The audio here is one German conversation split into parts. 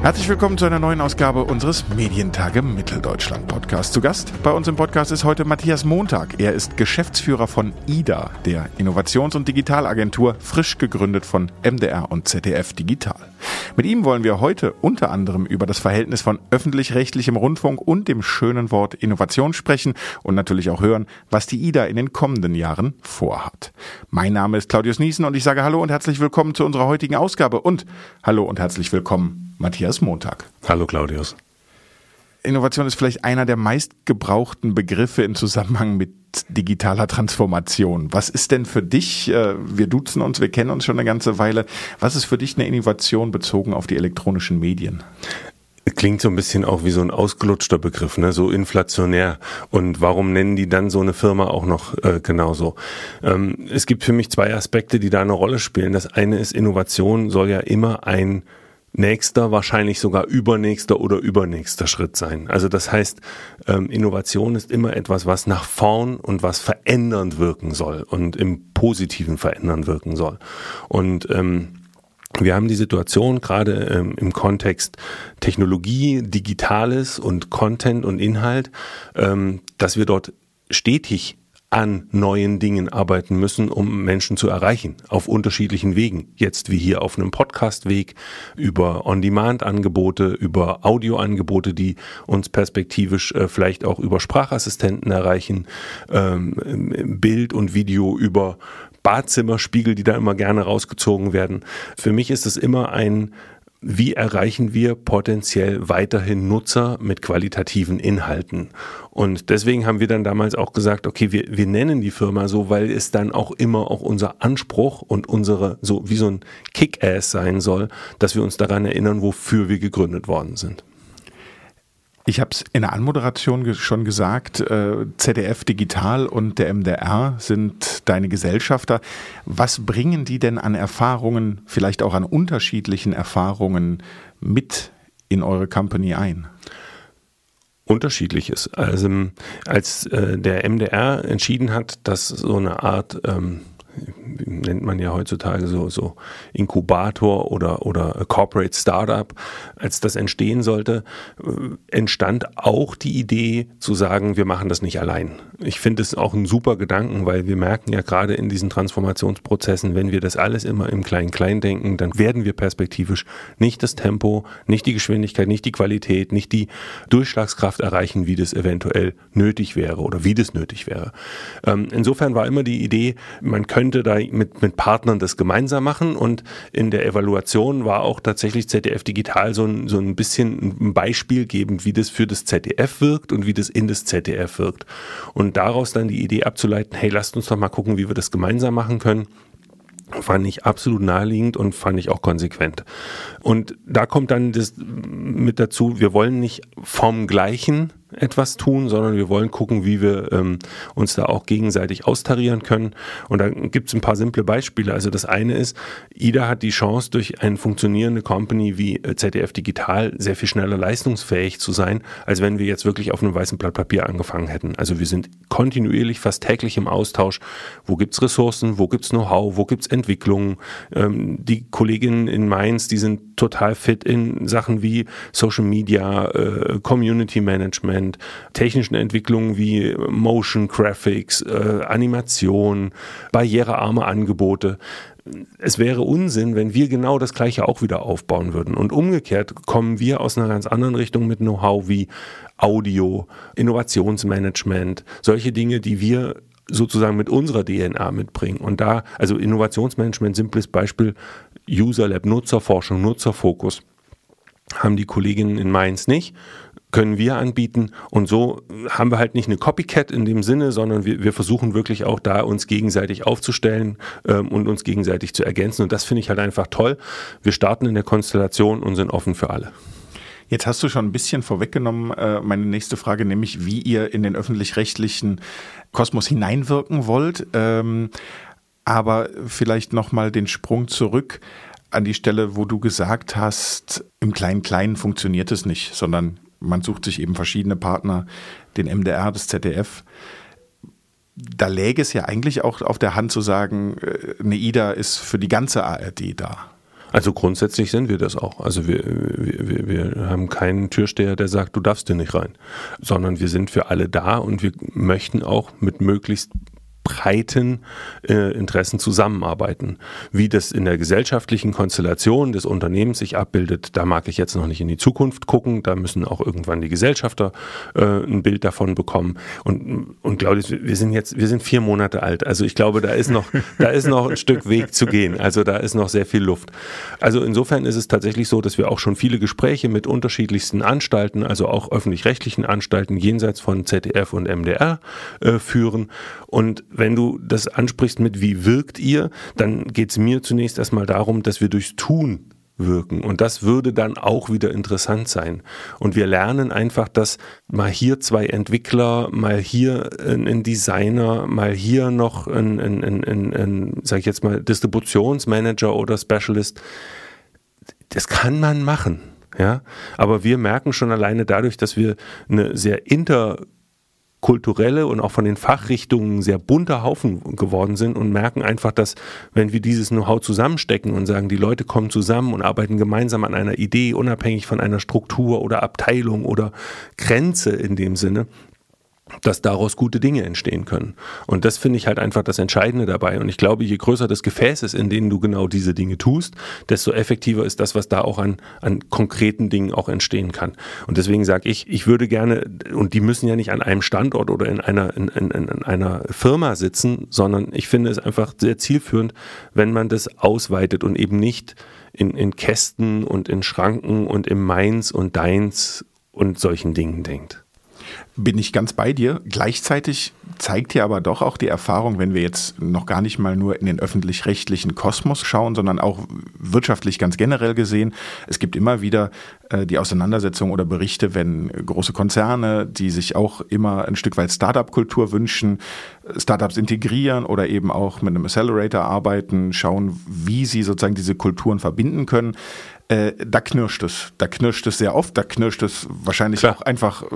Herzlich willkommen zu einer neuen Ausgabe unseres Medientage Mitteldeutschland Podcasts. Zu Gast bei uns im Podcast ist heute Matthias Montag. Er ist Geschäftsführer von IDA, der Innovations- und Digitalagentur, frisch gegründet von MDR und ZDF Digital. Mit ihm wollen wir heute unter anderem über das Verhältnis von öffentlich-rechtlichem Rundfunk und dem schönen Wort Innovation sprechen und natürlich auch hören, was die IDA in den kommenden Jahren vorhat. Mein Name ist Claudius Niesen und ich sage Hallo und herzlich willkommen zu unserer heutigen Ausgabe und Hallo und herzlich willkommen Matthias Montag. Hallo Claudius. Innovation ist vielleicht einer der meistgebrauchten Begriffe im Zusammenhang mit digitaler Transformation. Was ist denn für dich, äh, wir duzen uns, wir kennen uns schon eine ganze Weile, was ist für dich eine Innovation bezogen auf die elektronischen Medien? Klingt so ein bisschen auch wie so ein ausgelutschter Begriff, ne? so inflationär. Und warum nennen die dann so eine Firma auch noch äh, genauso? Ähm, es gibt für mich zwei Aspekte, die da eine Rolle spielen. Das eine ist, Innovation soll ja immer ein nächster, wahrscheinlich sogar übernächster oder übernächster Schritt sein. Also das heißt, ähm, Innovation ist immer etwas, was nach vorn und was verändernd wirken soll und im positiven verändern wirken soll. Und ähm, wir haben die Situation gerade ähm, im Kontext Technologie, Digitales und Content und Inhalt, ähm, dass wir dort stetig an neuen Dingen arbeiten müssen, um Menschen zu erreichen, auf unterschiedlichen Wegen. Jetzt wie hier auf einem Podcast-Weg, über On-Demand-Angebote, über Audio-Angebote, die uns perspektivisch äh, vielleicht auch über Sprachassistenten erreichen, ähm, Bild und Video über Badzimmerspiegel, die da immer gerne rausgezogen werden. Für mich ist es immer ein wie erreichen wir potenziell weiterhin Nutzer mit qualitativen Inhalten? Und deswegen haben wir dann damals auch gesagt, okay, wir, wir nennen die Firma so, weil es dann auch immer auch unser Anspruch und unsere, so wie so ein Kick-Ass sein soll, dass wir uns daran erinnern, wofür wir gegründet worden sind. Ich habe es in der Anmoderation schon gesagt, äh, ZDF Digital und der MDR sind deine Gesellschafter. Was bringen die denn an Erfahrungen, vielleicht auch an unterschiedlichen Erfahrungen mit in eure Company ein? Unterschiedliches. Also als äh, der MDR entschieden hat, dass so eine Art ähm, nennt man ja heutzutage so, so Inkubator oder, oder Corporate Startup, als das entstehen sollte, äh, entstand auch die Idee zu sagen, wir machen das nicht allein. Ich finde es auch ein super Gedanken, weil wir merken ja gerade in diesen Transformationsprozessen, wenn wir das alles immer im Klein-Klein denken, dann werden wir perspektivisch nicht das Tempo, nicht die Geschwindigkeit, nicht die Qualität, nicht die Durchschlagskraft erreichen, wie das eventuell nötig wäre oder wie das nötig wäre. Ähm, insofern war immer die Idee, man könnte könnte da mit, mit Partnern das gemeinsam machen und in der Evaluation war auch tatsächlich ZDF Digital so ein, so ein bisschen ein Beispiel gebend, wie das für das ZDF wirkt und wie das in das ZDF wirkt. Und daraus dann die Idee abzuleiten, hey, lasst uns doch mal gucken, wie wir das gemeinsam machen können fand ich absolut naheliegend und fand ich auch konsequent. Und da kommt dann das mit dazu, wir wollen nicht vom Gleichen etwas tun, sondern wir wollen gucken, wie wir ähm, uns da auch gegenseitig austarieren können. Und da gibt es ein paar simple Beispiele. Also das eine ist, IDA hat die Chance, durch eine funktionierende Company wie äh, ZDF Digital sehr viel schneller leistungsfähig zu sein, als wenn wir jetzt wirklich auf einem weißen Blatt Papier angefangen hätten. Also wir sind kontinuierlich, fast täglich im Austausch. Wo gibt's Ressourcen, wo gibt's Know-how, wo gibt's Entwicklungen. Ähm, die Kolleginnen in Mainz, die sind total fit in Sachen wie Social Media, äh, Community Management, Management, technischen Entwicklungen wie Motion Graphics, äh, Animation, barrierearme Angebote. Es wäre Unsinn, wenn wir genau das Gleiche auch wieder aufbauen würden. Und umgekehrt kommen wir aus einer ganz anderen Richtung mit Know-how wie Audio, Innovationsmanagement, solche Dinge, die wir sozusagen mit unserer DNA mitbringen. Und da, also Innovationsmanagement, simples Beispiel, User Lab, Nutzerforschung, Nutzerfokus haben die Kolleginnen in Mainz nicht, können wir anbieten. Und so haben wir halt nicht eine Copycat in dem Sinne, sondern wir, wir versuchen wirklich auch da uns gegenseitig aufzustellen ähm, und uns gegenseitig zu ergänzen. Und das finde ich halt einfach toll. Wir starten in der Konstellation und sind offen für alle. Jetzt hast du schon ein bisschen vorweggenommen, äh, meine nächste Frage, nämlich wie ihr in den öffentlich-rechtlichen Kosmos hineinwirken wollt. Ähm, aber vielleicht nochmal den Sprung zurück an die Stelle, wo du gesagt hast, im Klein-Klein funktioniert es nicht, sondern man sucht sich eben verschiedene Partner, den MDR, das ZDF. da läge es ja eigentlich auch auf der Hand zu sagen, äh, eine IDA ist für die ganze ARD da. Also grundsätzlich sind wir das auch. Also wir, wir, wir haben keinen Türsteher, der sagt, du darfst hier nicht rein, sondern wir sind für alle da und wir möchten auch mit möglichst breiten äh, Interessen zusammenarbeiten. Wie das in der gesellschaftlichen Konstellation des Unternehmens sich abbildet, da mag ich jetzt noch nicht in die Zukunft gucken. Da müssen auch irgendwann die Gesellschafter äh, ein Bild davon bekommen. Und, und Claudius, wir sind jetzt, wir sind vier Monate alt. Also ich glaube, da ist noch, da ist noch ein Stück Weg zu gehen. Also da ist noch sehr viel Luft. Also insofern ist es tatsächlich so, dass wir auch schon viele Gespräche mit unterschiedlichsten Anstalten, also auch öffentlich-rechtlichen Anstalten jenseits von ZDF und MDR äh, führen. Und wenn du das ansprichst mit wie wirkt ihr, dann geht es mir zunächst erstmal darum, dass wir durchs Tun wirken. Und das würde dann auch wieder interessant sein. Und wir lernen einfach, dass mal hier zwei Entwickler, mal hier ein, Designer, mal hier noch ein, ein, ein, ein, sag ich jetzt mal, Distributionsmanager oder Specialist, das kann man machen. Ja, aber wir merken schon alleine dadurch, dass wir eine sehr inter kulturelle und auch von den Fachrichtungen sehr bunter Haufen geworden sind und merken einfach, dass wenn wir dieses Know-how zusammenstecken und sagen, die Leute kommen zusammen und arbeiten gemeinsam an einer Idee, unabhängig von einer Struktur oder Abteilung oder Grenze in dem Sinne, dass daraus gute Dinge entstehen können. Und das finde ich halt einfach das Entscheidende dabei. Und ich glaube, je größer das Gefäß ist, in denen du genau diese Dinge tust, desto effektiver ist das, was da auch an, an konkreten Dingen auch entstehen kann. Und deswegen sage ich, ich würde gerne, und die müssen ja nicht an einem Standort oder in einer, in, in, in einer Firma sitzen, sondern ich finde es einfach sehr zielführend, wenn man das ausweitet und eben nicht in, in Kästen und in Schranken und im Meins und Deins und solchen Dingen denkt bin ich ganz bei dir. Gleichzeitig zeigt hier aber doch auch die Erfahrung, wenn wir jetzt noch gar nicht mal nur in den öffentlich-rechtlichen Kosmos schauen, sondern auch wirtschaftlich ganz generell gesehen. Es gibt immer wieder äh, die Auseinandersetzung oder Berichte, wenn große Konzerne, die sich auch immer ein Stück weit Startup-Kultur wünschen, Startups integrieren oder eben auch mit einem Accelerator arbeiten, schauen, wie sie sozusagen diese Kulturen verbinden können äh, da knirscht es. Da knirscht es sehr oft, da knirscht es wahrscheinlich Klar. auch einfach, äh,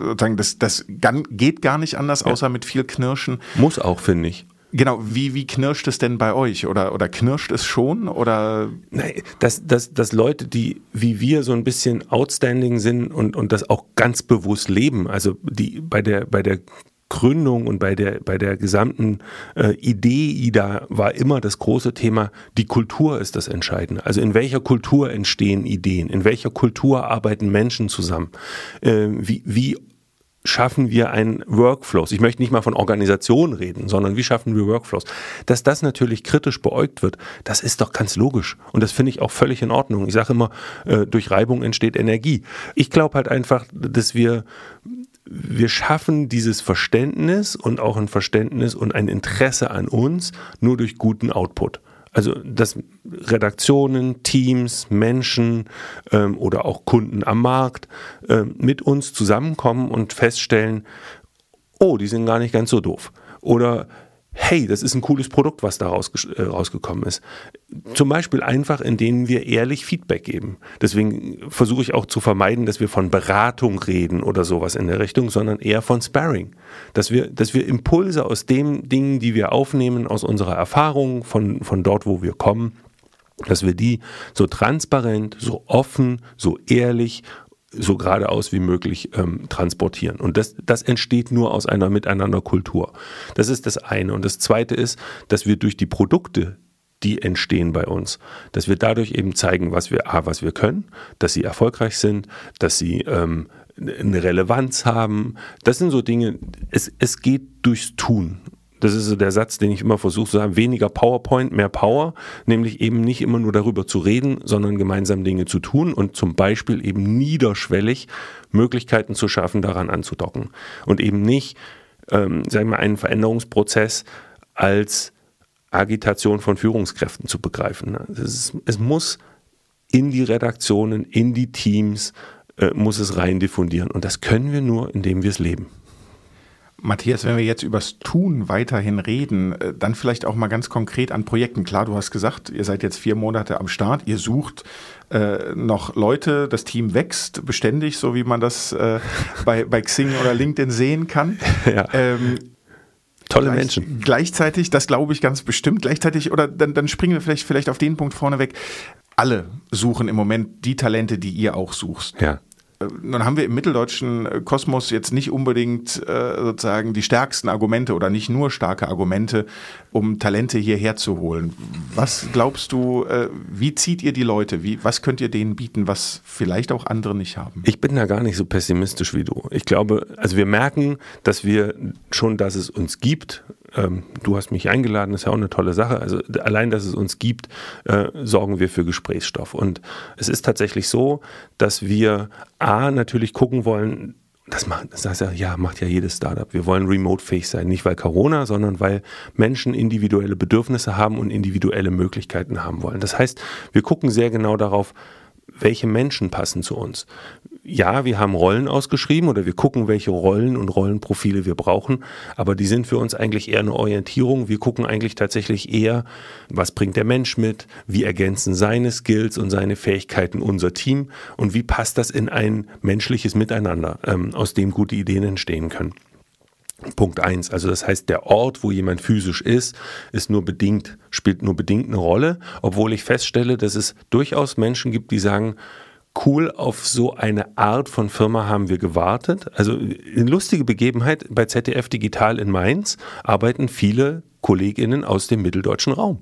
sozusagen, das, das geht gar nicht anders, außer ja. mit viel Knirschen. Muss auch, finde ich. Genau, wie, wie knirscht es denn bei euch? Oder, oder knirscht es schon? Oder? Nein, dass, dass, dass Leute, die wie wir so ein bisschen outstanding sind und, und das auch ganz bewusst leben, also die bei der, bei der Gründung und bei der, bei der gesamten äh, Idee IDA war immer das große Thema, die Kultur ist das Entscheidende. Also in welcher Kultur entstehen Ideen? In welcher Kultur arbeiten Menschen zusammen? Äh, wie, wie schaffen wir einen Workflows? Ich möchte nicht mal von Organisation reden, sondern wie schaffen wir Workflows? Dass das natürlich kritisch beäugt wird, das ist doch ganz logisch. Und das finde ich auch völlig in Ordnung. Ich sage immer, äh, durch Reibung entsteht Energie. Ich glaube halt einfach, dass wir wir schaffen dieses Verständnis und auch ein Verständnis und ein Interesse an uns nur durch guten Output. Also dass Redaktionen, Teams, Menschen ähm, oder auch Kunden am Markt äh, mit uns zusammenkommen und feststellen, oh, die sind gar nicht ganz so doof. Oder hey, das ist ein cooles Produkt, was da raus, äh, rausgekommen ist. Zum Beispiel einfach, indem wir ehrlich Feedback geben. Deswegen versuche ich auch zu vermeiden, dass wir von Beratung reden oder sowas in der Richtung, sondern eher von Sparring. Dass wir, dass wir Impulse aus den Dingen, die wir aufnehmen, aus unserer Erfahrung, von, von dort, wo wir kommen, dass wir die so transparent, so offen, so ehrlich so geradeaus wie möglich ähm, transportieren. Und das, das entsteht nur aus einer Miteinanderkultur. Das ist das eine. Und das zweite ist, dass wir durch die Produkte, die entstehen bei uns, dass wir dadurch eben zeigen, was wir, A, was wir können, dass sie erfolgreich sind, dass sie ähm, eine Relevanz haben. Das sind so Dinge, es, es geht durchs Tun. Das ist so der Satz, den ich immer versuche zu sagen, weniger PowerPoint, mehr Power, nämlich eben nicht immer nur darüber zu reden, sondern gemeinsam Dinge zu tun und zum Beispiel eben niederschwellig Möglichkeiten zu schaffen, daran anzudocken. Und eben nicht, ähm, sagen wir, einen Veränderungsprozess als Agitation von Führungskräften zu begreifen. Ist, es muss in die Redaktionen, in die Teams, äh, muss es rein diffundieren. Und das können wir nur, indem wir es leben. Matthias, wenn wir jetzt übers Tun weiterhin reden, äh, dann vielleicht auch mal ganz konkret an Projekten. Klar, du hast gesagt, ihr seid jetzt vier Monate am Start, ihr sucht äh, noch Leute, das Team wächst beständig, so wie man das äh, bei, bei Xing oder LinkedIn sehen kann. Ja. Ähm, Tolle Gleich, Menschen. Gleichzeitig, das glaube ich ganz bestimmt, gleichzeitig, oder dann, dann springen wir vielleicht, vielleicht auf den Punkt vorneweg. Alle suchen im Moment die Talente, die ihr auch suchst. Ja. Nun haben wir im mitteldeutschen äh, Kosmos jetzt nicht unbedingt äh, sozusagen die stärksten Argumente oder nicht nur starke Argumente, um Talente hierher zu holen. Was glaubst du, äh, wie zieht ihr die Leute? Wie, was könnt ihr denen bieten, was vielleicht auch andere nicht haben? Ich bin da gar nicht so pessimistisch wie du. Ich glaube, also wir merken, dass wir schon, dass es uns gibt, ähm, du hast mich eingeladen, ist ja auch eine tolle Sache. Also allein, dass es uns gibt, äh, sorgen wir für Gesprächsstoff. Und es ist tatsächlich so, dass wir A, natürlich gucken wollen, das macht, das heißt ja, ja, macht ja jedes Startup. Wir wollen remote-fähig sein. Nicht weil Corona, sondern weil Menschen individuelle Bedürfnisse haben und individuelle Möglichkeiten haben wollen. Das heißt, wir gucken sehr genau darauf, welche Menschen passen zu uns. Ja, wir haben Rollen ausgeschrieben oder wir gucken, welche Rollen und Rollenprofile wir brauchen, aber die sind für uns eigentlich eher eine Orientierung. Wir gucken eigentlich tatsächlich eher, was bringt der Mensch mit, wie ergänzen seine Skills und seine Fähigkeiten unser Team und wie passt das in ein menschliches Miteinander, ähm, aus dem gute Ideen entstehen können. Punkt eins. Also das heißt, der Ort, wo jemand physisch ist, ist nur bedingt, spielt nur bedingt eine Rolle, obwohl ich feststelle, dass es durchaus Menschen gibt, die sagen, cool, auf so eine Art von Firma haben wir gewartet. Also eine lustige Begebenheit, bei ZDF Digital in Mainz arbeiten viele Kolleginnen aus dem mitteldeutschen Raum.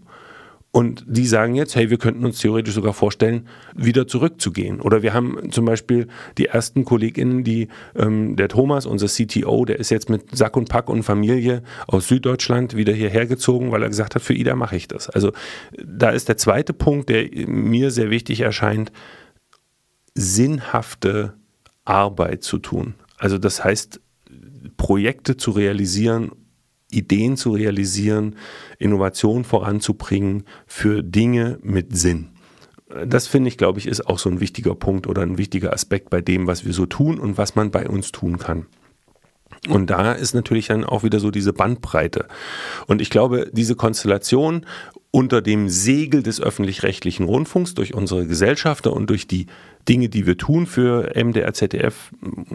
Und die sagen jetzt, hey, wir könnten uns theoretisch sogar vorstellen, wieder zurückzugehen. Oder wir haben zum Beispiel die ersten KollegInnen, die, ähm, der Thomas, unser CTO, der ist jetzt mit Sack und Pack und Familie aus Süddeutschland wieder hierher gezogen, weil er gesagt hat, für Ida mache ich das. Also da ist der zweite Punkt, der mir sehr wichtig erscheint, sinnhafte Arbeit zu tun. Also das heißt, Projekte zu realisieren Ideen zu realisieren, Innovation voranzubringen für Dinge mit Sinn. Das finde ich, glaube ich, ist auch so ein wichtiger Punkt oder ein wichtiger Aspekt bei dem, was wir so tun und was man bei uns tun kann. Und da ist natürlich dann auch wieder so diese Bandbreite. Und ich glaube, diese Konstellation unter dem Segel des öffentlich-rechtlichen Rundfunks durch unsere Gesellschafter und durch die Dinge, die wir tun für MDR, ZDF,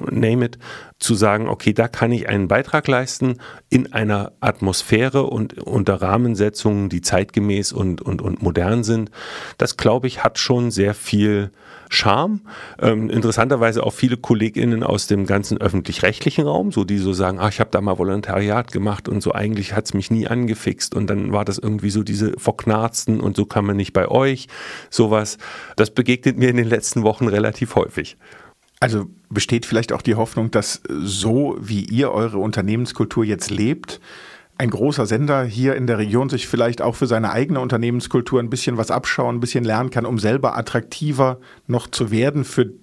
name it, zu sagen, okay, da kann ich einen Beitrag leisten in einer Atmosphäre und unter Rahmensetzungen, die zeitgemäß und, und, und modern sind. Das, glaube ich, hat schon sehr viel Charme. Ähm, interessanterweise auch viele KollegInnen aus dem ganzen öffentlich-rechtlichen Raum, so die so sagen, ach, ich habe da mal Volontariat gemacht und so eigentlich hat es mich nie angefixt und dann war das irgendwie so diese verknarzten und so kann man nicht bei euch, sowas. Das begegnet mir in den letzten Wochen relativ häufig. Also besteht vielleicht auch die Hoffnung, dass so wie ihr eure Unternehmenskultur jetzt lebt, ein großer Sender hier in der Region sich vielleicht auch für seine eigene Unternehmenskultur ein bisschen was abschauen, ein bisschen lernen kann, um selber attraktiver noch zu werden für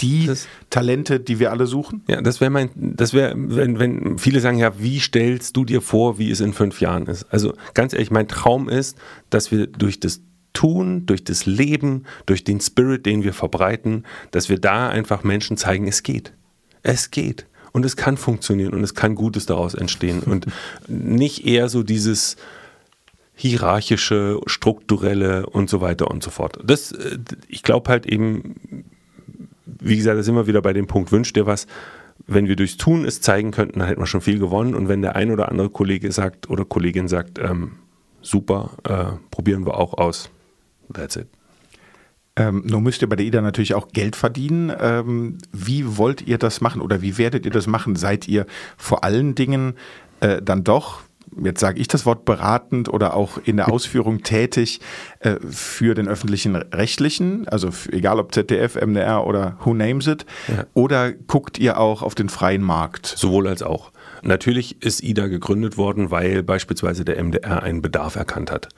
die das, Talente, die wir alle suchen? Ja, das wäre mein, das wäre, wenn, wenn viele sagen, ja, wie stellst du dir vor, wie es in fünf Jahren ist? Also ganz ehrlich, mein Traum ist, dass wir durch das Tun, durch das Leben, durch den Spirit, den wir verbreiten, dass wir da einfach Menschen zeigen, es geht. Es geht. Und es kann funktionieren und es kann Gutes daraus entstehen. Und nicht eher so dieses hierarchische, strukturelle und so weiter und so fort. Das, äh, ich glaube halt eben, wie gesagt, da sind wir wieder bei dem Punkt, wünscht dir was. Wenn wir durchs Tun es zeigen könnten, dann hätten wir schon viel gewonnen. Und wenn der ein oder andere Kollege sagt oder Kollegin sagt, ähm, super, äh, probieren wir auch aus. That's it. Ähm, nun müsst ihr bei der IDA natürlich auch Geld verdienen. Ähm, wie wollt ihr das machen oder wie werdet ihr das machen? Seid ihr vor allen Dingen äh, dann doch, jetzt sage ich das Wort beratend oder auch in der Ausführung tätig äh, für den öffentlichen Rechtlichen, also egal ob ZDF, MDR oder who names it, ja. oder guckt ihr auch auf den freien Markt? Sowohl als auch. Natürlich ist IDA gegründet worden, weil beispielsweise der MDR einen Bedarf erkannt hat.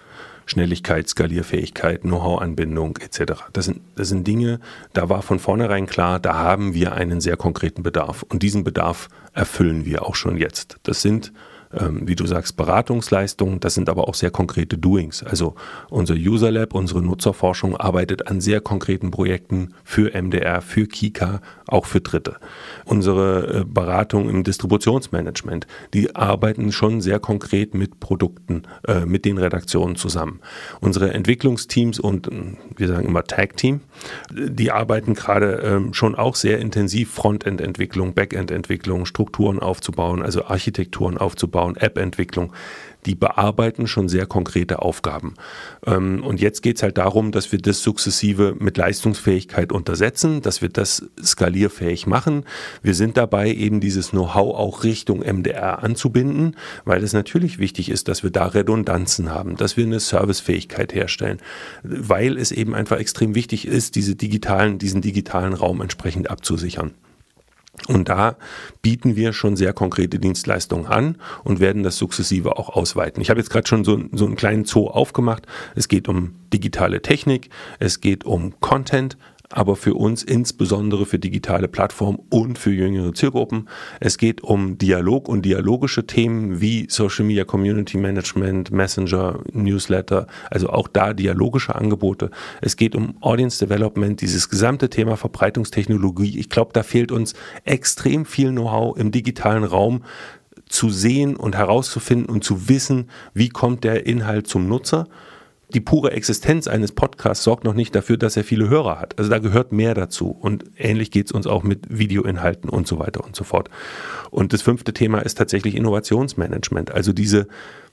Schnelligkeit, Skalierfähigkeit, Know-how-Anbindung etc. Das sind, das sind Dinge, da war von vornherein klar, da haben wir einen sehr konkreten Bedarf. Und diesen Bedarf erfüllen wir auch schon jetzt. Das sind ähm, wie du sagst, Beratungsleistungen, das sind aber auch sehr konkrete Doings. Also unser User Lab, unsere Nutzerforschung arbeitet an sehr konkreten Projekten für MDR, für Kika, auch für Dritte. Unsere äh, Beratung im Distributionsmanagement, die arbeiten schon sehr konkret mit Produkten, äh, mit den Redaktionen zusammen. Unsere Entwicklungsteams und ähm, wir sagen immer Tag Team, die arbeiten gerade ähm, schon auch sehr intensiv Frontend-Entwicklung, Backend-Entwicklung, Strukturen aufzubauen, also Architekturen aufzubauen aufbauen, App-Entwicklung die bearbeiten schon sehr konkrete Aufgaben. Ähm, und jetzt geht es halt darum, dass wir das sukzessive mit Leistungsfähigkeit untersetzen, dass wir das skalierfähig machen. Wir sind dabei, eben dieses Know-how auch Richtung MDR anzubinden, weil es natürlich wichtig ist, dass wir da Redundanzen haben, dass wir eine Servicefähigkeit herstellen, weil es eben einfach extrem wichtig ist, diese digitalen, diesen digitalen Raum entsprechend abzusichern. Und da bieten wir schon sehr konkrete Dienstleistungen an und werden das sukzessive auch ausweiten. Ich habe jetzt gerade schon so, so einen kleinen Zoo aufgemacht. Es geht um digitale Technik, es geht um Content, aber für uns insbesondere für digitale Plattformen und für jüngere Zielgruppen. Es geht um Dialog und dialogische Themen wie Social Media Community Management, Messenger, Newsletter, also auch da dialogische Angebote. Es geht um Audience Development, dieses gesamte Thema Verbreitungstechnologie. Ich glaube, da fehlt uns extrem viel Know-how im digitalen Raum zu sehen und herauszufinden und zu wissen, wie kommt der Inhalt zum Nutzer die pure Existenz eines Podcasts sorgt noch nicht dafür, dass er viele Hörer hat. Also da gehört mehr dazu. Und ähnlich geht es uns auch mit Videoinhalten und so weiter und so fort. Und das fünfte Thema ist tatsächlich Innovationsmanagement. Also diese,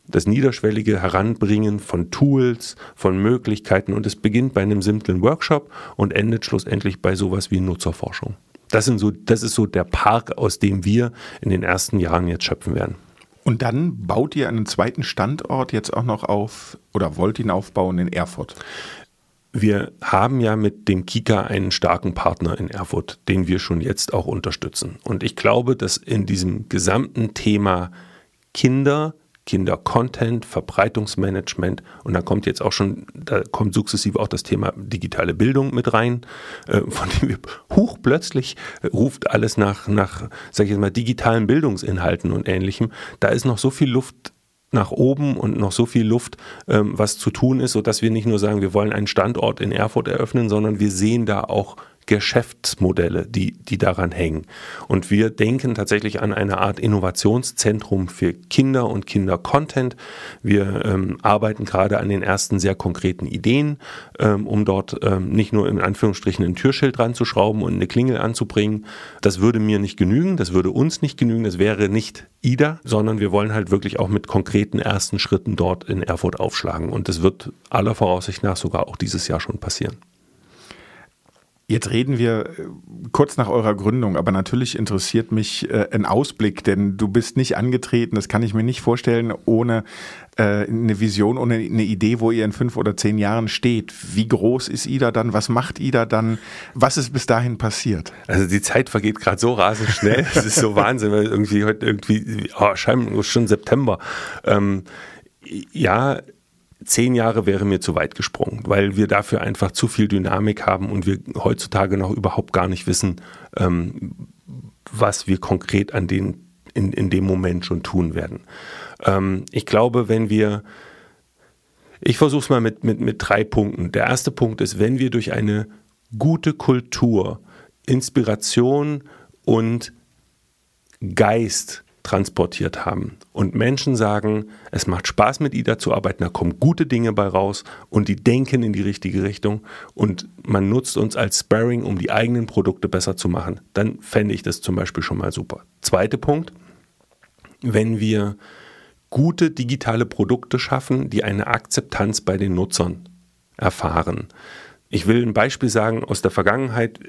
das niederschwellige Heranbringen von Tools, von Möglichkeiten. Und es beginnt bei einem simplen Workshop und endet schlussendlich bei sowas wie Nutzerforschung. Das, sind so, das ist so der Park, aus dem wir in den ersten Jahren jetzt schöpfen werden. Und dann baut ihr einen zweiten Standort jetzt auch noch auf oder wollt ihn aufbauen in Erfurt? Wir haben ja mit dem Kika einen starken Partner in Erfurt, den wir schon jetzt auch unterstützen. Und ich glaube, dass in diesem gesamten Thema Kinder Kinder-Content, Verbreitungsmanagement und da kommt jetzt auch schon, da kommt sukzessive auch das Thema digitale Bildung mit rein, äh, von dem wir hoch plötzlich äh, ruft alles nach, nach, sag ich jetzt mal, digitalen Bildungsinhalten und ähnlichem. Da ist noch so viel Luft nach oben und noch so viel Luft, ähm, was zu tun ist, sodass wir nicht nur sagen, wir wollen einen Standort in Erfurt eröffnen, sondern wir sehen da auch Geschäftsmodelle, die, die daran hängen. Und wir denken tatsächlich an eine Art Innovationszentrum für Kinder und Kinder-Content. Wir ähm, arbeiten gerade an den ersten sehr konkreten Ideen, ähm, um dort ähm, nicht nur in Anführungsstrichen ein Türschild dran zu schrauben und eine Klingel anzubringen. Das würde mir nicht genügen, das würde uns nicht genügen, das wäre nicht IDA, sondern wir wollen halt wirklich auch mit konkreten ersten Schritten dort in Erfurt aufschlagen. Und das wird aller Voraussicht nach sogar auch dieses Jahr schon passieren. Jetzt reden wir äh, kurz nach eurer Gründung, aber natürlich interessiert mich äh, ein Ausblick, denn du bist nicht angetreten, das kann ich mir nicht vorstellen, ohne äh, eine Vision, ohne eine Idee, wo ihr in fünf oder zehn Jahren steht. Wie groß ist Ida dann? Was macht Ida dann? Was ist bis dahin passiert? Also die Zeit vergeht gerade so rasend schnell, es ist so Wahnsinn, weil irgendwie heute irgendwie, oh, scheinbar schon September. Ähm, ja, zehn Jahre wäre mir zu weit gesprungen, weil wir dafür einfach zu viel Dynamik haben und wir heutzutage noch überhaupt gar nicht wissen, ähm, was wir konkret an den, in, in dem Moment schon tun werden. Ähm, ich glaube, wenn wir, ich versuche es mal mit, mit, mit drei Punkten. Der erste Punkt ist, wenn wir durch eine gute Kultur, Inspiration und Geist transportiert haben. Und Menschen sagen, es macht Spaß mit IDA zu arbeiten, da kommen gute Dinge bei raus und die denken in die richtige Richtung und man nutzt uns als Sparring, um die eigenen Produkte besser zu machen. Dann fände ich das zum Beispiel schon mal super. Zweiter Punkt, wenn wir gute digitale Produkte schaffen, die eine Akzeptanz bei den Nutzern erfahren. Ich will ein Beispiel sagen aus der Vergangenheit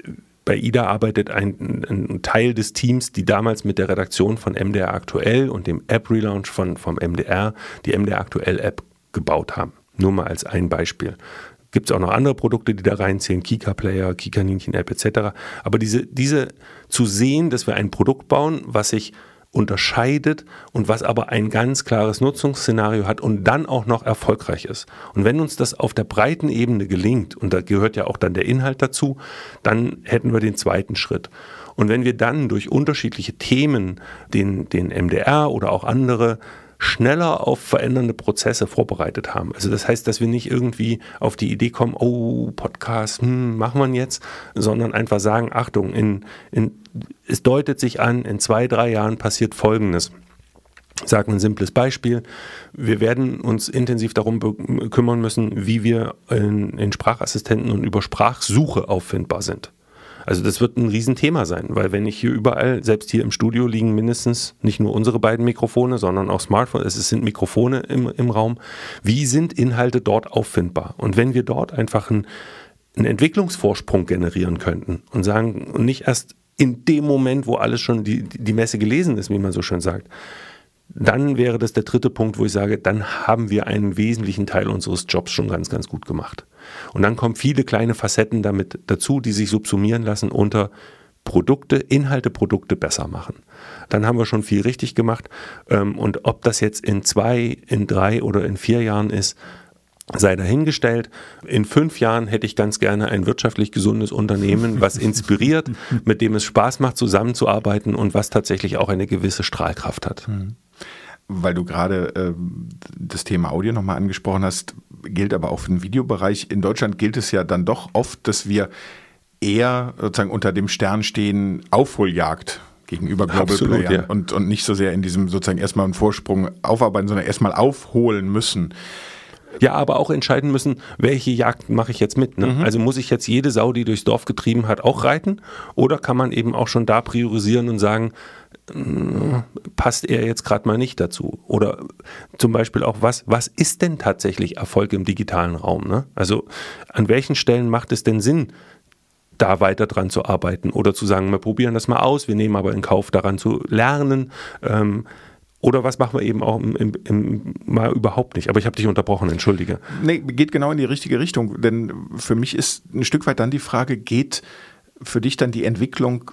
bei IDA arbeitet ein, ein, Teil des Teams, die damals mit der Redaktion von MDR Aktuell und dem App-Relaunch von, vom MDR die MDR Aktuell-App gebaut haben. Nur mal als ein Beispiel. Gibt es auch noch andere Produkte, die da reinzählen, Kika Player, Kika Ninchen App etc. Aber diese, diese zu sehen, dass wir ein Produkt bauen, was sich unterscheidet und was aber ein ganz klares Nutzungsszenario hat und dann auch noch erfolgreich ist. Und wenn uns das auf der breiten Ebene gelingt, und da gehört ja auch dann der Inhalt dazu, dann hätten wir den zweiten Schritt. Und wenn wir dann durch unterschiedliche Themen den, den MDR oder auch andere schneller auf verändernde Prozesse vorbereitet haben. Also das heißt, dass wir nicht irgendwie auf die Idee kommen, oh, Podcast, hm, machen wir jetzt, sondern einfach sagen, Achtung, in, in, es deutet sich an, in zwei, drei Jahren passiert Folgendes. Ich sage ein simples Beispiel. Wir werden uns intensiv darum kümmern müssen, wie wir in, in Sprachassistenten und über Sprachsuche auffindbar sind. Also das wird ein Riesenthema sein, weil wenn ich hier überall, selbst hier im Studio liegen mindestens nicht nur unsere beiden Mikrofone, sondern auch Smartphones, es sind Mikrofone im, im Raum. Wie sind Inhalte dort auffindbar? Und wenn wir dort einfach einen, einen Entwicklungsvorsprung generieren könnten und sagen, und nicht erst in dem Moment, wo alles schon die, die Messe gelesen ist, wie man so schön sagt, dann wäre das der dritte Punkt, wo ich sage, dann haben wir einen wesentlichen Teil unseres Jobs schon ganz, ganz gut gemacht. Und dann kommen viele kleine Facetten damit dazu, die sich subsumieren lassen unter Produkte, Inhalte, Produkte besser machen. Dann haben wir schon viel richtig gemacht. Ähm, und ob das jetzt in zwei, in drei oder in vier Jahren ist, sei dahingestellt. In fünf Jahren hätte ich ganz gerne ein wirtschaftlich gesundes Unternehmen, was inspiriert, mit dem es Spaß macht, zusammenzuarbeiten und was tatsächlich auch eine gewisse Strahlkraft hat. Mhm weil du gerade äh, das Thema Audio nochmal angesprochen hast, gilt aber auch für den Videobereich. In Deutschland gilt es ja dann doch oft, dass wir eher sozusagen unter dem Stern stehen, Aufholjagd gegenüber Global Absolut, Playern ja. und, und nicht so sehr in diesem sozusagen erstmal einen Vorsprung aufarbeiten, sondern erstmal aufholen müssen. Ja, aber auch entscheiden müssen, welche Jagd mache ich jetzt mit. Ne? Mhm. Also muss ich jetzt jede Sau, die durchs Dorf getrieben hat, auch reiten? Oder kann man eben auch schon da priorisieren und sagen, passt er jetzt gerade mal nicht dazu? Oder zum Beispiel auch, was, was ist denn tatsächlich Erfolg im digitalen Raum? Ne? Also an welchen Stellen macht es denn Sinn, da weiter dran zu arbeiten oder zu sagen, wir probieren das mal aus, wir nehmen aber in Kauf daran zu lernen. Ähm, oder was machen wir eben auch im, im, im, mal überhaupt nicht? Aber ich habe dich unterbrochen, entschuldige. Nee, geht genau in die richtige Richtung. Denn für mich ist ein Stück weit dann die Frage, geht für dich dann die Entwicklung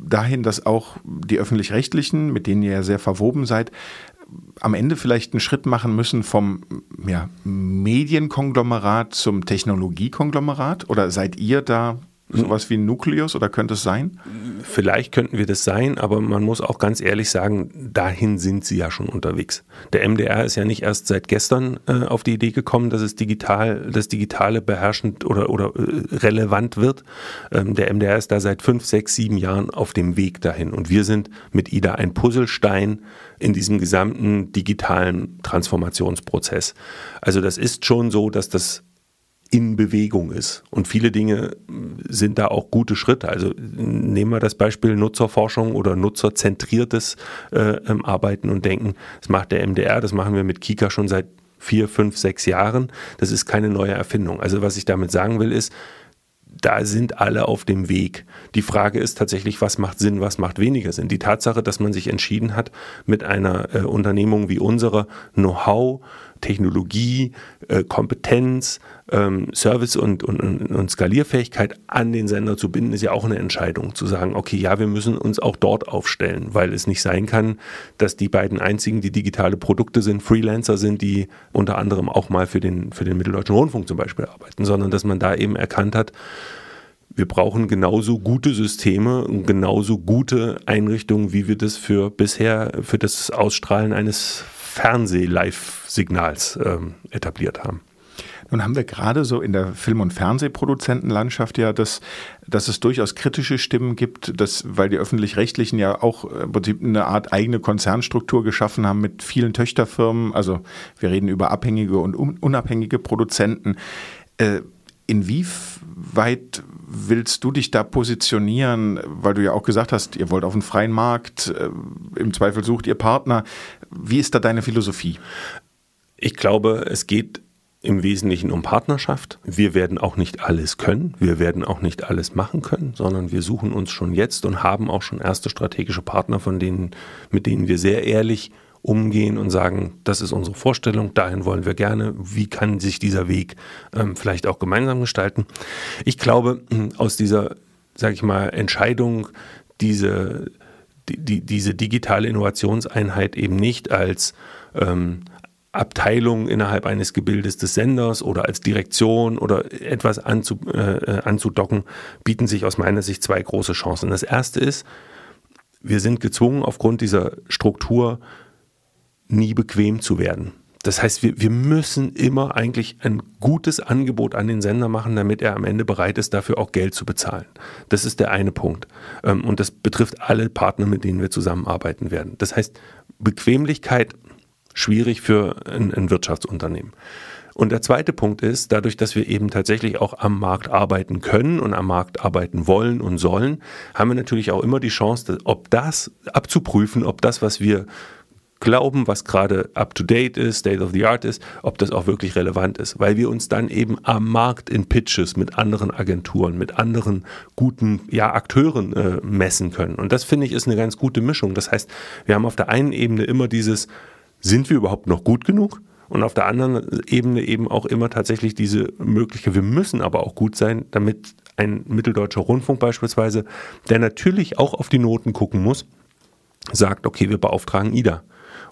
dahin, dass auch die öffentlich-rechtlichen, mit denen ihr ja sehr verwoben seid, am Ende vielleicht einen Schritt machen müssen vom ja, Medienkonglomerat zum Technologiekonglomerat? Oder seid ihr da Sowas wie ein Nukleus oder könnte es sein? Vielleicht könnten wir das sein, aber man muss auch ganz ehrlich sagen, dahin sind sie ja schon unterwegs. Der MDR ist ja nicht erst seit gestern äh, auf die Idee gekommen, dass es digital, das Digitale beherrschend oder, oder äh, relevant wird. Ähm, der MDR ist da seit fünf, sechs, sieben Jahren auf dem Weg dahin. Und wir sind mit IDA ein Puzzlestein in diesem gesamten digitalen Transformationsprozess. Also das ist schon so, dass das in Bewegung ist. Und viele Dinge sind da auch gute Schritte. Also nehmen wir das Beispiel Nutzerforschung oder nutzerzentriertes äh, ähm, Arbeiten und Denken. Das macht der MDR, das machen wir mit Kika schon seit vier, fünf, sechs Jahren. Das ist keine neue Erfindung. Also was ich damit sagen will, ist, da sind alle auf dem Weg. Die Frage ist tatsächlich, was macht Sinn, was macht weniger Sinn. Die Tatsache, dass man sich entschieden hat, mit einer äh, Unternehmung wie unserer Know-how, Technologie, äh, Kompetenz, ähm, Service und, und, und Skalierfähigkeit an den Sender zu binden, ist ja auch eine Entscheidung. Zu sagen, okay, ja, wir müssen uns auch dort aufstellen, weil es nicht sein kann, dass die beiden einzigen, die digitale Produkte sind, Freelancer sind, die unter anderem auch mal für den, für den Mitteldeutschen Rundfunk zum Beispiel arbeiten, sondern dass man da eben erkannt hat, wir brauchen genauso gute Systeme und genauso gute Einrichtungen, wie wir das für bisher für das Ausstrahlen eines Fernseh-Live-Signals ähm, etabliert haben. Nun haben wir gerade so in der Film- und Fernsehproduzentenlandschaft ja, das, dass es durchaus kritische Stimmen gibt, dass, weil die öffentlich-rechtlichen ja auch im Prinzip eine Art eigene Konzernstruktur geschaffen haben mit vielen Töchterfirmen. Also wir reden über abhängige und unabhängige Produzenten. Äh, inwieweit willst du dich da positionieren, weil du ja auch gesagt hast, ihr wollt auf den freien Markt, äh, im Zweifel sucht ihr Partner. Wie ist da deine Philosophie? Ich glaube, es geht im Wesentlichen um Partnerschaft. Wir werden auch nicht alles können, wir werden auch nicht alles machen können, sondern wir suchen uns schon jetzt und haben auch schon erste strategische Partner, von denen, mit denen wir sehr ehrlich umgehen und sagen, das ist unsere Vorstellung, dahin wollen wir gerne, wie kann sich dieser Weg ähm, vielleicht auch gemeinsam gestalten. Ich glaube, aus dieser, sage ich mal, Entscheidung, diese, die, diese digitale Innovationseinheit eben nicht als ähm, Abteilung innerhalb eines Gebildes des Senders oder als Direktion oder etwas anzu, äh, anzudocken, bieten sich aus meiner Sicht zwei große Chancen. Das erste ist, wir sind gezwungen, aufgrund dieser Struktur nie bequem zu werden. Das heißt, wir, wir müssen immer eigentlich ein gutes Angebot an den Sender machen, damit er am Ende bereit ist, dafür auch Geld zu bezahlen. Das ist der eine Punkt. Ähm, und das betrifft alle Partner, mit denen wir zusammenarbeiten werden. Das heißt, Bequemlichkeit schwierig für ein, ein Wirtschaftsunternehmen. Und der zweite Punkt ist, dadurch, dass wir eben tatsächlich auch am Markt arbeiten können und am Markt arbeiten wollen und sollen, haben wir natürlich auch immer die Chance, ob das abzuprüfen, ob das, was wir glauben, was gerade up-to-date ist, state of the art ist, ob das auch wirklich relevant ist, weil wir uns dann eben am Markt in Pitches mit anderen Agenturen, mit anderen guten ja, Akteuren äh, messen können. Und das finde ich ist eine ganz gute Mischung. Das heißt, wir haben auf der einen Ebene immer dieses, sind wir überhaupt noch gut genug? Und auf der anderen Ebene eben auch immer tatsächlich diese Möglichkeit, wir müssen aber auch gut sein, damit ein mitteldeutscher Rundfunk beispielsweise, der natürlich auch auf die Noten gucken muss, sagt, okay, wir beauftragen IDA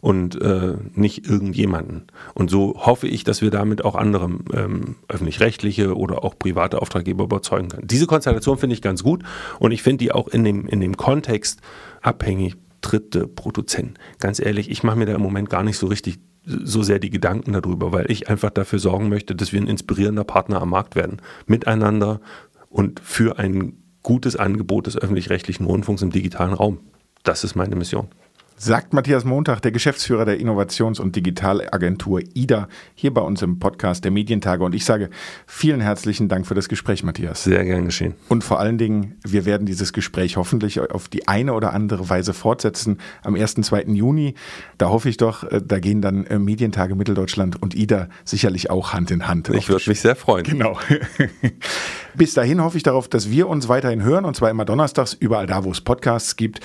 und äh, nicht irgendjemanden. Und so hoffe ich, dass wir damit auch andere ähm, öffentlich-rechtliche oder auch private Auftraggeber überzeugen können. Diese Konstellation finde ich ganz gut und ich finde die auch in dem, in dem Kontext abhängig, dritte Produzenten. Ganz ehrlich, ich mache mir da im Moment gar nicht so richtig so sehr die Gedanken darüber, weil ich einfach dafür sorgen möchte, dass wir ein inspirierender Partner am Markt werden. Miteinander und für ein gutes Angebot des öffentlich-rechtlichen Rundfunks im digitalen Raum. Das ist meine Mission. Sagt Matthias Montag, der Geschäftsführer der Innovations- und Digitalagentur IDA, hier bei uns im Podcast der Medientage. Und ich sage vielen herzlichen Dank für das Gespräch, Matthias. Sehr gern geschehen. Und vor allen Dingen, wir werden dieses Gespräch hoffentlich auf die eine oder andere Weise fortsetzen am 1. 2. Juni. Da hoffe ich doch, äh, da gehen dann äh, Medientage Mitteldeutschland und IDA sicherlich auch Hand in Hand. Ich würde mich sehr freuen. Genau. Bis dahin hoffe ich darauf, dass wir uns weiterhin hören und zwar immer donnerstags überall da, wo es Podcasts gibt.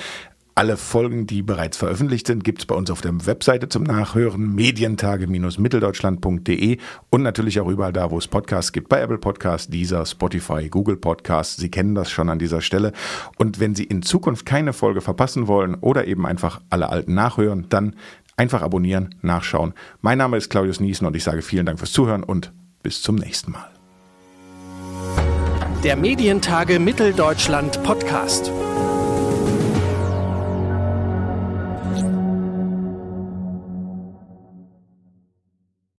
Alle Folgen, die bereits veröffentlicht sind, gibt es bei uns auf der Webseite zum Nachhören, medientage-mitteldeutschland.de und natürlich auch überall da, wo es Podcasts gibt, bei Apple Podcasts, Deezer, Spotify, Google Podcasts. Sie kennen das schon an dieser Stelle. Und wenn Sie in Zukunft keine Folge verpassen wollen oder eben einfach alle alten nachhören, dann einfach abonnieren, nachschauen. Mein Name ist Claudius Niesen und ich sage vielen Dank fürs Zuhören und bis zum nächsten Mal. Der Medientage Mitteldeutschland Podcast.